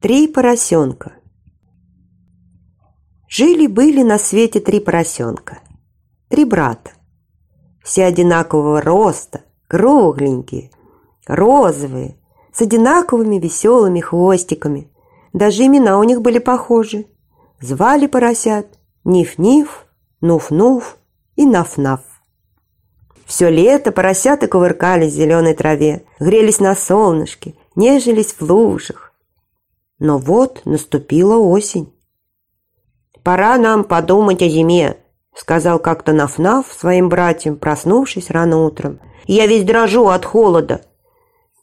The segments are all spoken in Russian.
Три поросенка Жили-были на свете три поросенка, три брата. Все одинакового роста, кругленькие, розовые, с одинаковыми веселыми хвостиками. Даже имена у них были похожи. Звали поросят Ниф-Ниф, Нуф-Нуф и Наф-Наф. Все лето поросята кувыркались в зеленой траве, грелись на солнышке, нежились в лужах. Но вот наступила осень. «Пора нам подумать о зиме», — сказал как-то Наф-Наф своим братьям, проснувшись рано утром. «Я весь дрожу от холода.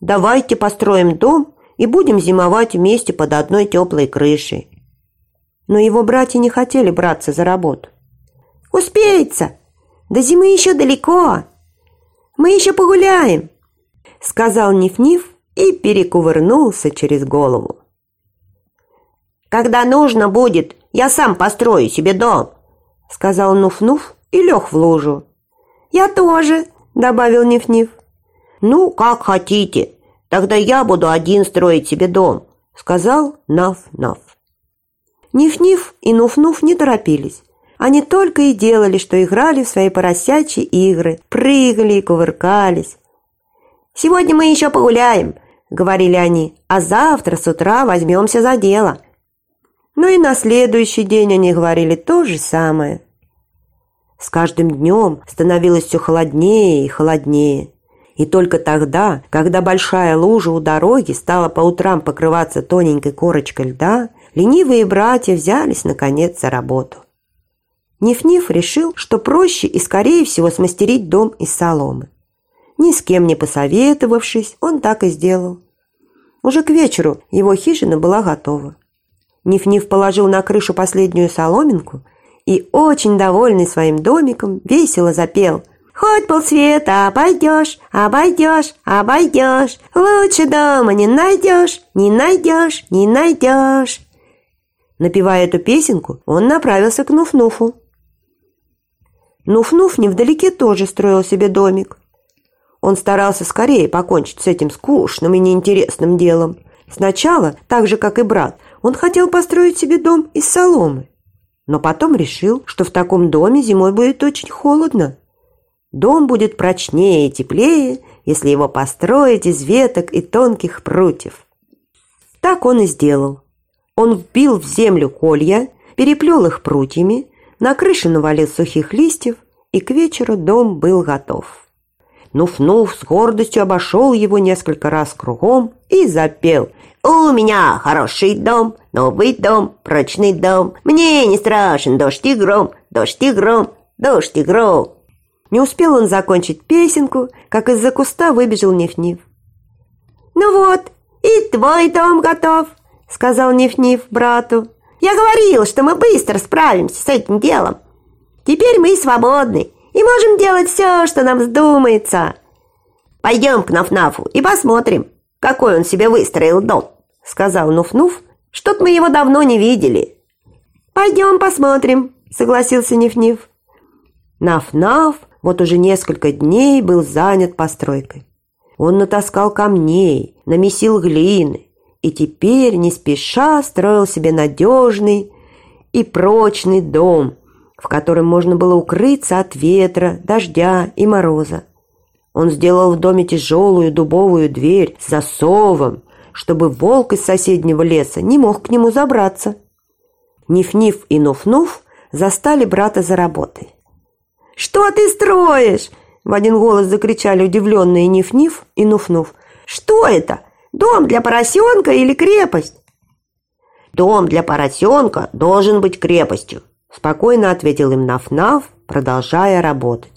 Давайте построим дом и будем зимовать вместе под одной теплой крышей». Но его братья не хотели браться за работу. «Успеется! До зимы еще далеко! Мы еще погуляем!» Сказал Ниф-Ниф и перекувырнулся через голову. «Когда нужно будет, я сам построю себе дом», — сказал Нуф-Нуф и лег в лужу. «Я тоже», — добавил Ниф-Ниф. «Ну, как хотите, тогда я буду один строить себе дом», — сказал Наф-Наф. Ниф-Ниф и Нуф-Нуф не торопились. Они только и делали, что играли в свои поросячьи игры, прыгали и кувыркались. «Сегодня мы еще погуляем», — говорили они, «а завтра с утра возьмемся за дело». Но и на следующий день они говорили то же самое. С каждым днем становилось все холоднее и холоднее. И только тогда, когда большая лужа у дороги стала по утрам покрываться тоненькой корочкой льда, ленивые братья взялись, наконец, за работу. Ниф-Ниф решил, что проще и скорее всего смастерить дом из соломы. Ни с кем не посоветовавшись, он так и сделал. Уже к вечеру его хижина была готова. Ниф-Ниф положил на крышу последнюю соломинку и, очень довольный своим домиком, весело запел «Хоть полсвета обойдешь, обойдешь, обойдешь, лучше дома не найдешь, не найдешь, не найдешь». Напевая эту песенку, он направился к Нуф-Нуфу. Нуф-Нуф невдалеке тоже строил себе домик. Он старался скорее покончить с этим скучным и неинтересным делом. Сначала, так же, как и брат, он хотел построить себе дом из соломы, но потом решил, что в таком доме зимой будет очень холодно. Дом будет прочнее и теплее, если его построить из веток и тонких прутьев. Так он и сделал. Он вбил в землю колья, переплел их прутьями, на крыше навалил сухих листьев, и к вечеру дом был готов. Нуф-Нуф с гордостью обошел его несколько раз кругом и запел «У меня хороший дом, новый дом, прочный дом. Мне не страшен дождь и гром, дождь и гром, дождь и гром». Не успел он закончить песенку, как из-за куста выбежал Ниф-Ниф. «Ну вот, и твой дом готов», — сказал Ниф-Ниф брату. «Я говорил, что мы быстро справимся с этим делом. Теперь мы свободны и можем делать все, что нам вздумается. Пойдем к Наф-Нафу и посмотрим, какой он себе выстроил дом», — сказал Нуф-Нуф. «Что-то мы его давно не видели». «Пойдем посмотрим», — согласился Ниф-Ниф. Наф-Наф вот уже несколько дней был занят постройкой. Он натаскал камней, намесил глины и теперь не спеша строил себе надежный и прочный дом, в котором можно было укрыться от ветра, дождя и мороза. Он сделал в доме тяжелую дубовую дверь с засовом, чтобы волк из соседнего леса не мог к нему забраться. Ниф-Ниф и Нуф-Нуф застали брата за работой. «Что ты строишь?» – в один голос закричали удивленные Ниф-Ниф и Нуф-Нуф. «Что это? Дом для поросенка или крепость?» «Дом для поросенка должен быть крепостью», – спокойно ответил им Наф-Наф, продолжая работать.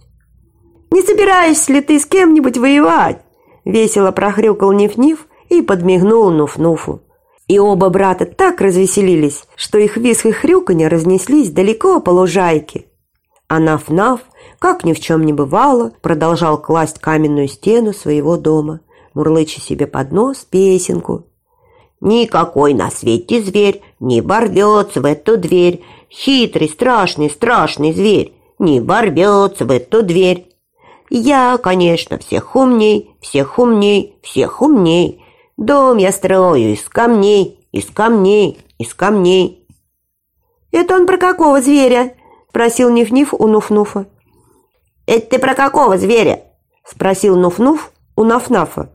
Не собираешься ли ты с кем-нибудь воевать?» Весело прохрюкал Ниф-Ниф и подмигнул Нуф-Нуфу. И оба брата так развеселились, что их виск и хрюканье разнеслись далеко по лужайке. А Наф-Наф, как ни в чем не бывало, продолжал класть каменную стену своего дома, мурлыча себе под нос песенку. Никакой на свете зверь не ворвется в эту дверь. Хитрый, страшный, страшный зверь не ворвется в эту дверь. Я, конечно, всех умней, всех умней, всех умней. Дом я строю из камней, из камней, из камней. «Это он про какого зверя?» – спросил Ниф-Ниф у Нуф-Нуфа. «Это ты про какого зверя?» – спросил Нуф-Нуф у Наф-Нафа.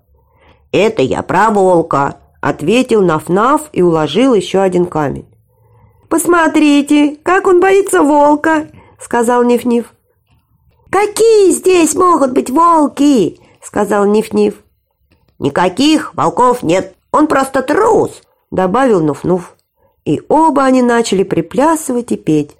«Это я про волка», Ответил Наф-Наф и уложил еще один камень. «Посмотрите, как он боится волка!» Сказал Ниф-Ниф. «Какие здесь могут быть волки?» Сказал Ниф-Ниф. «Никаких волков нет, он просто трус!» Добавил Нуф-Нуф. И оба они начали приплясывать и петь.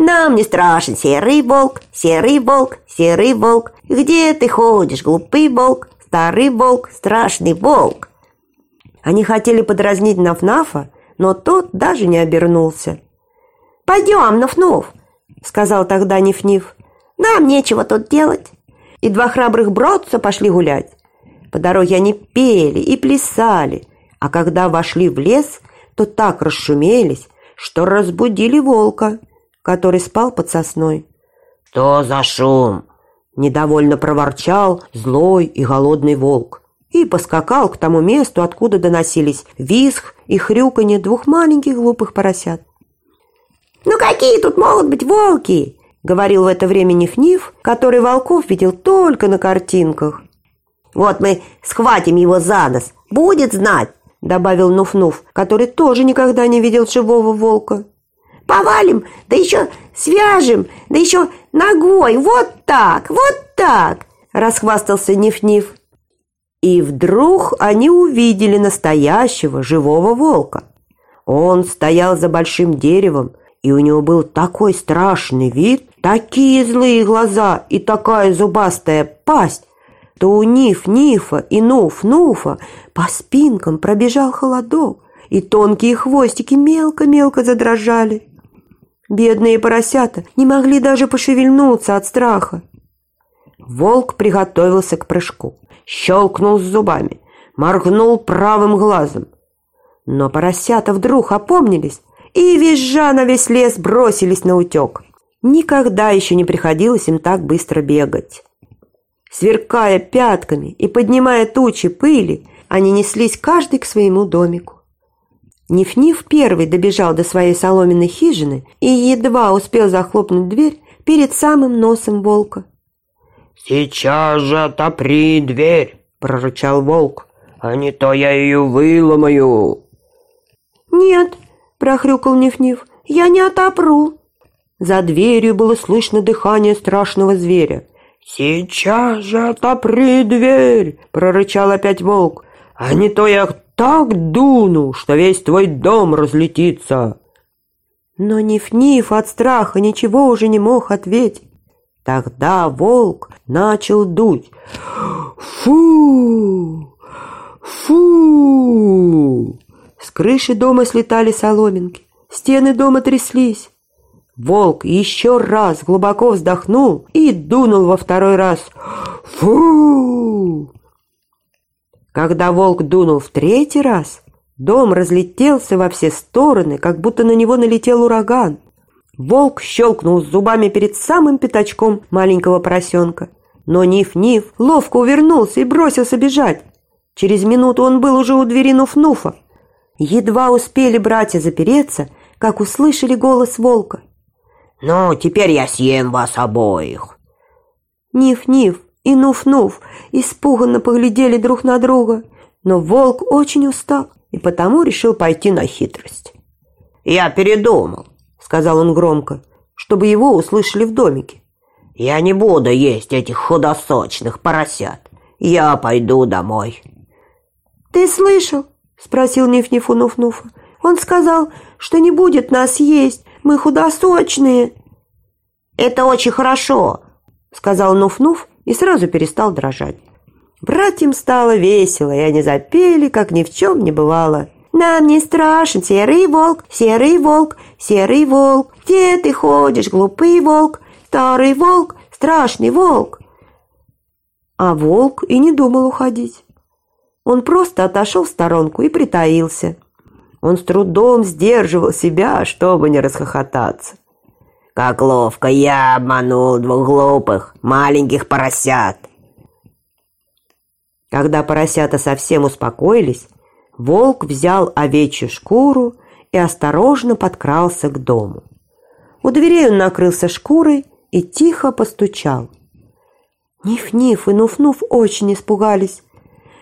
Нам не страшен серый волк, серый волк, серый волк. Где ты ходишь, глупый волк, старый волк, страшный волк? Они хотели подразнить Нафнафа, но тот даже не обернулся. «Пойдем, Нафнуф!» — сказал тогда Ниф-Ниф. «Нам нечего тут делать!» И два храбрых бродца пошли гулять. По дороге они пели и плясали, а когда вошли в лес, то так расшумелись, что разбудили волка, который спал под сосной. «Что за шум?» – недовольно проворчал злой и голодный волк и поскакал к тому месту, откуда доносились визг и хрюканье двух маленьких глупых поросят. «Ну какие тут могут быть волки?» — говорил в это время Ниф-Ниф, который волков видел только на картинках. «Вот мы схватим его за нос, будет знать!» — добавил Нуф-Нуф, который тоже никогда не видел живого волка. «Повалим, да еще свяжем, да еще ногой, вот так, вот так!» — расхвастался Ниф-Ниф. И вдруг они увидели настоящего живого волка. Он стоял за большим деревом, и у него был такой страшный вид, такие злые глаза и такая зубастая пасть, что у Ниф-Нифа и Нуф-Нуфа по спинкам пробежал холодок, и тонкие хвостики мелко-мелко задрожали. Бедные поросята не могли даже пошевельнуться от страха. Волк приготовился к прыжку щелкнул зубами, моргнул правым глазом. Но поросята вдруг опомнились и, визжа на весь лес, бросились на утек. Никогда еще не приходилось им так быстро бегать. Сверкая пятками и поднимая тучи пыли, они неслись каждый к своему домику. Ниф-Ниф первый добежал до своей соломенной хижины и едва успел захлопнуть дверь перед самым носом волка. «Сейчас же отопри дверь!» – прорычал волк. «А не то я ее выломаю!» «Нет!» – прохрюкал Ниф-Ниф. «Я не отопру!» За дверью было слышно дыхание страшного зверя. «Сейчас же отопри дверь!» – прорычал опять волк. «А не то я так дуну, что весь твой дом разлетится!» Но Ниф-Ниф от страха ничего уже не мог ответить. Тогда волк начал дуть. Фу! Фу! С крыши дома слетали соломинки, стены дома тряслись. Волк еще раз глубоко вздохнул и дунул во второй раз. Фу! Когда волк дунул в третий раз, дом разлетелся во все стороны, как будто на него налетел ураган. Волк щелкнул зубами перед самым пятачком маленького поросенка. Но Ниф-Ниф ловко увернулся и бросился бежать. Через минуту он был уже у двери Нуф-Нуфа. Едва успели братья запереться, как услышали голос волка. «Ну, теперь я съем вас обоих!» Ниф-Ниф и Нуф-Нуф испуганно поглядели друг на друга, но волк очень устал и потому решил пойти на хитрость. «Я передумал», сказал он громко, чтобы его услышали в домике. «Я не буду есть этих худосочных поросят. Я пойду домой». «Ты слышал?» – спросил Ниф-Ниф у Нуф-Нуфа. «Он сказал, что не будет нас есть, мы худосочные». «Это очень хорошо», – сказал Нуф-Нуф и сразу перестал дрожать. Братьям стало весело, и они запели, как ни в чем не бывало. Нам не страшен серый волк, серый волк, серый волк. Где ты ходишь, глупый волк, старый волк, страшный волк? А волк и не думал уходить. Он просто отошел в сторонку и притаился. Он с трудом сдерживал себя, чтобы не расхохотаться. Как ловко я обманул двух глупых маленьких поросят. Когда поросята совсем успокоились, волк взял овечью шкуру и осторожно подкрался к дому. У дверей он накрылся шкурой и тихо постучал. Ниф-Ниф и Нуф-Нуф очень испугались.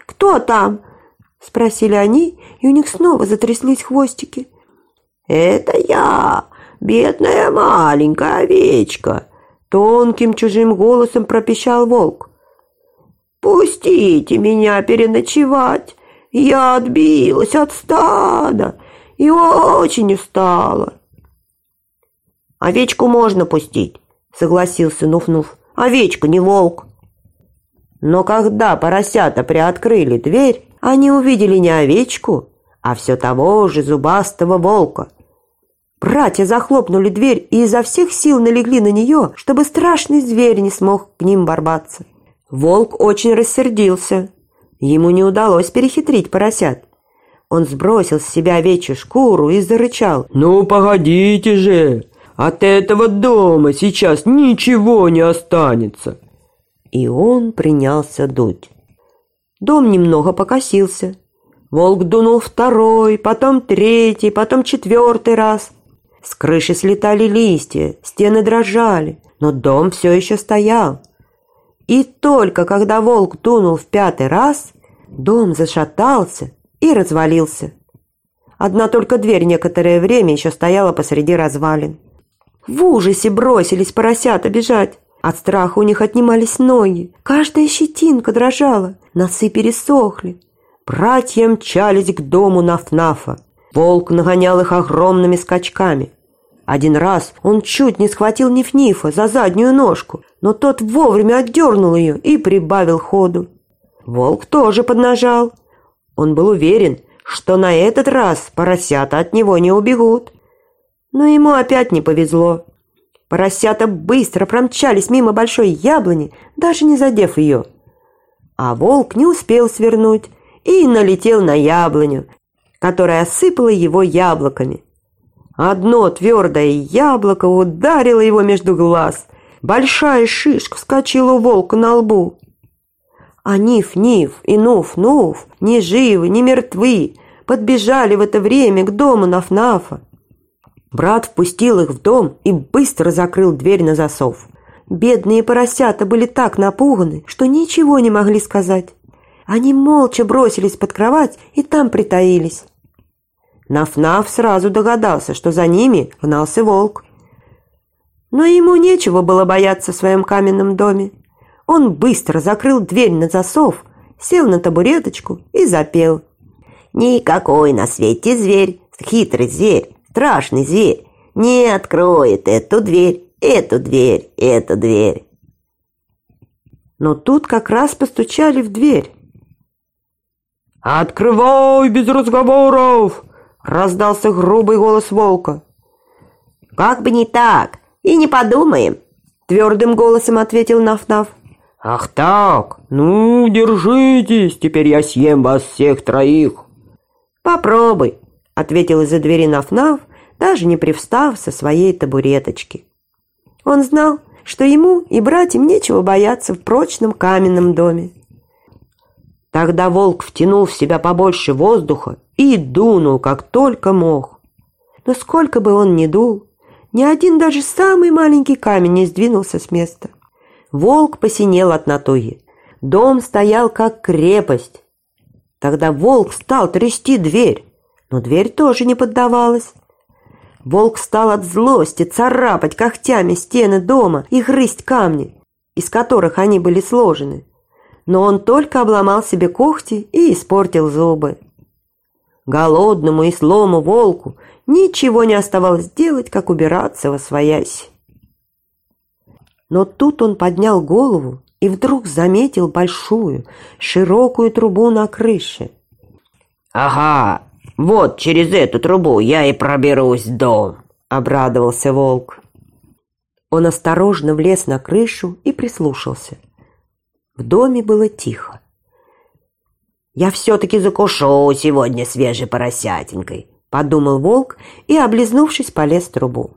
«Кто там?» – спросили они, и у них снова затряслись хвостики. «Это я, бедная маленькая овечка!» – тонким чужим голосом пропищал волк. «Пустите меня переночевать! Я отбилась от стада и очень устала!» «Овечку можно пустить», – согласился Нуф-Нуф. «Овечка, не волк». Но когда поросята приоткрыли дверь, они увидели не овечку, а все того же зубастого волка. Братья захлопнули дверь и изо всех сил налегли на нее, чтобы страшный зверь не смог к ним борбаться. Волк очень рассердился. Ему не удалось перехитрить поросят. Он сбросил с себя овечью шкуру и зарычал. «Ну, погодите же! От этого дома сейчас ничего не останется!» И он принялся дуть. Дом немного покосился. Волк дунул второй, потом третий, потом четвертый раз. С крыши слетали листья, стены дрожали, но дом все еще стоял. И только когда волк дунул в пятый раз, дом зашатался и развалился. Одна только дверь некоторое время еще стояла посреди развалин. В ужасе бросились поросята бежать. От страха у них отнимались ноги. Каждая щетинка дрожала. Носы пересохли. Братья мчались к дому Нафнафа. Волк нагонял их огромными скачками. Один раз он чуть не схватил Ниф-Нифа за заднюю ножку, но тот вовремя отдернул ее и прибавил ходу. Волк тоже поднажал. Он был уверен, что на этот раз поросята от него не убегут. Но ему опять не повезло. Поросята быстро промчались мимо большой яблони, даже не задев ее. А волк не успел свернуть и налетел на яблоню, которая осыпала его яблоками. Одно твердое яблоко ударило его между глаз. Большая шишка вскочила у волка на лбу. А Ниф-Ниф и Нуф-Нуф, ни живы, ни мертвы, подбежали в это время к дому Наф-Нафа. Брат впустил их в дом и быстро закрыл дверь на засов. Бедные поросята были так напуганы, что ничего не могли сказать. Они молча бросились под кровать и там притаились. Наф-Наф сразу догадался, что за ними гнался волк. Но ему нечего было бояться в своем каменном доме. Он быстро закрыл дверь на засов, сел на табуреточку и запел. «Никакой на свете зверь, хитрый зверь, страшный зверь не откроет эту дверь, эту дверь, эту дверь. Но тут как раз постучали в дверь. «Открывай без разговоров!» — раздался грубый голос волка. «Как бы не так, и не подумаем!» — твердым голосом ответил Наф-Наф. «Ах так! Ну, держитесь, теперь я съем вас всех троих!» «Попробуй!» — ответил из-за двери Наф-Наф даже не привстав со своей табуреточки. Он знал, что ему и братьям нечего бояться в прочном каменном доме. Тогда волк втянул в себя побольше воздуха и дунул, как только мог. Но сколько бы он ни дул, ни один даже самый маленький камень не сдвинулся с места. Волк посинел от натуги. Дом стоял как крепость. Тогда волк стал трясти дверь, но дверь тоже не поддавалась. Волк стал от злости царапать когтями стены дома и грызть камни, из которых они были сложены. Но он только обломал себе когти и испортил зубы. Голодному и слому волку ничего не оставалось делать, как убираться во своясь. Но тут он поднял голову и вдруг заметил большую, широкую трубу на крыше. «Ага, вот через эту трубу я и проберусь в дом», — обрадовался волк. Он осторожно влез на крышу и прислушался. В доме было тихо. Я все-таки закушу сегодня свежей поросятинкой, подумал волк и, облизнувшись, полез в трубу.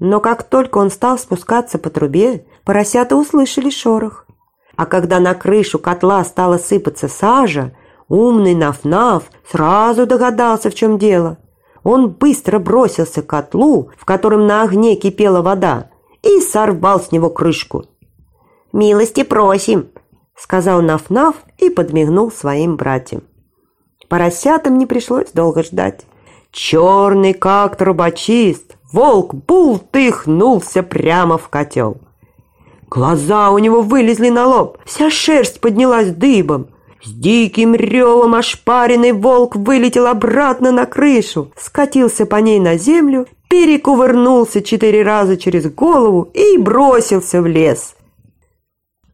Но как только он стал спускаться по трубе, поросята услышали шорох. А когда на крышу котла стала сыпаться сажа, умный Наф-Наф сразу догадался, в чем дело. Он быстро бросился к котлу, в котором на огне кипела вода, и сорвал с него крышку. «Милости просим!» — сказал Наф-Наф и подмигнул своим братьям. Поросятам не пришлось долго ждать. Черный, как трубочист, волк бултыхнулся прямо в котел. Глаза у него вылезли на лоб, вся шерсть поднялась дыбом. С диким ревом ошпаренный волк вылетел обратно на крышу, скатился по ней на землю, перекувырнулся четыре раза через голову и бросился в лес.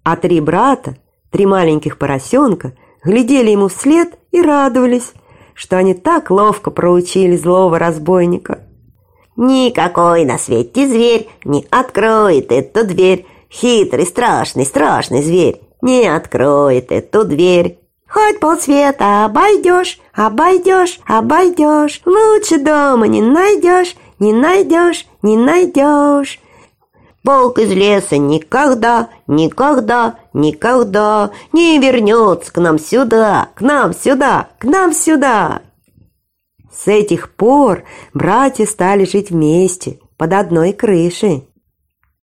А три брата, три маленьких поросенка, глядели ему вслед и радовались, что они так ловко проучили злого разбойника. Никакой на свете зверь не откроет эту дверь. Хитрый, страшный, страшный зверь не откроет эту дверь. Хоть полсвета обойдешь, обойдешь, обойдешь. Лучше дома не найдешь, не найдешь, не найдешь. Волк из леса никогда, никогда, никогда не вернется к нам сюда, к нам сюда, к нам сюда. С этих пор братья стали жить вместе, под одной крышей.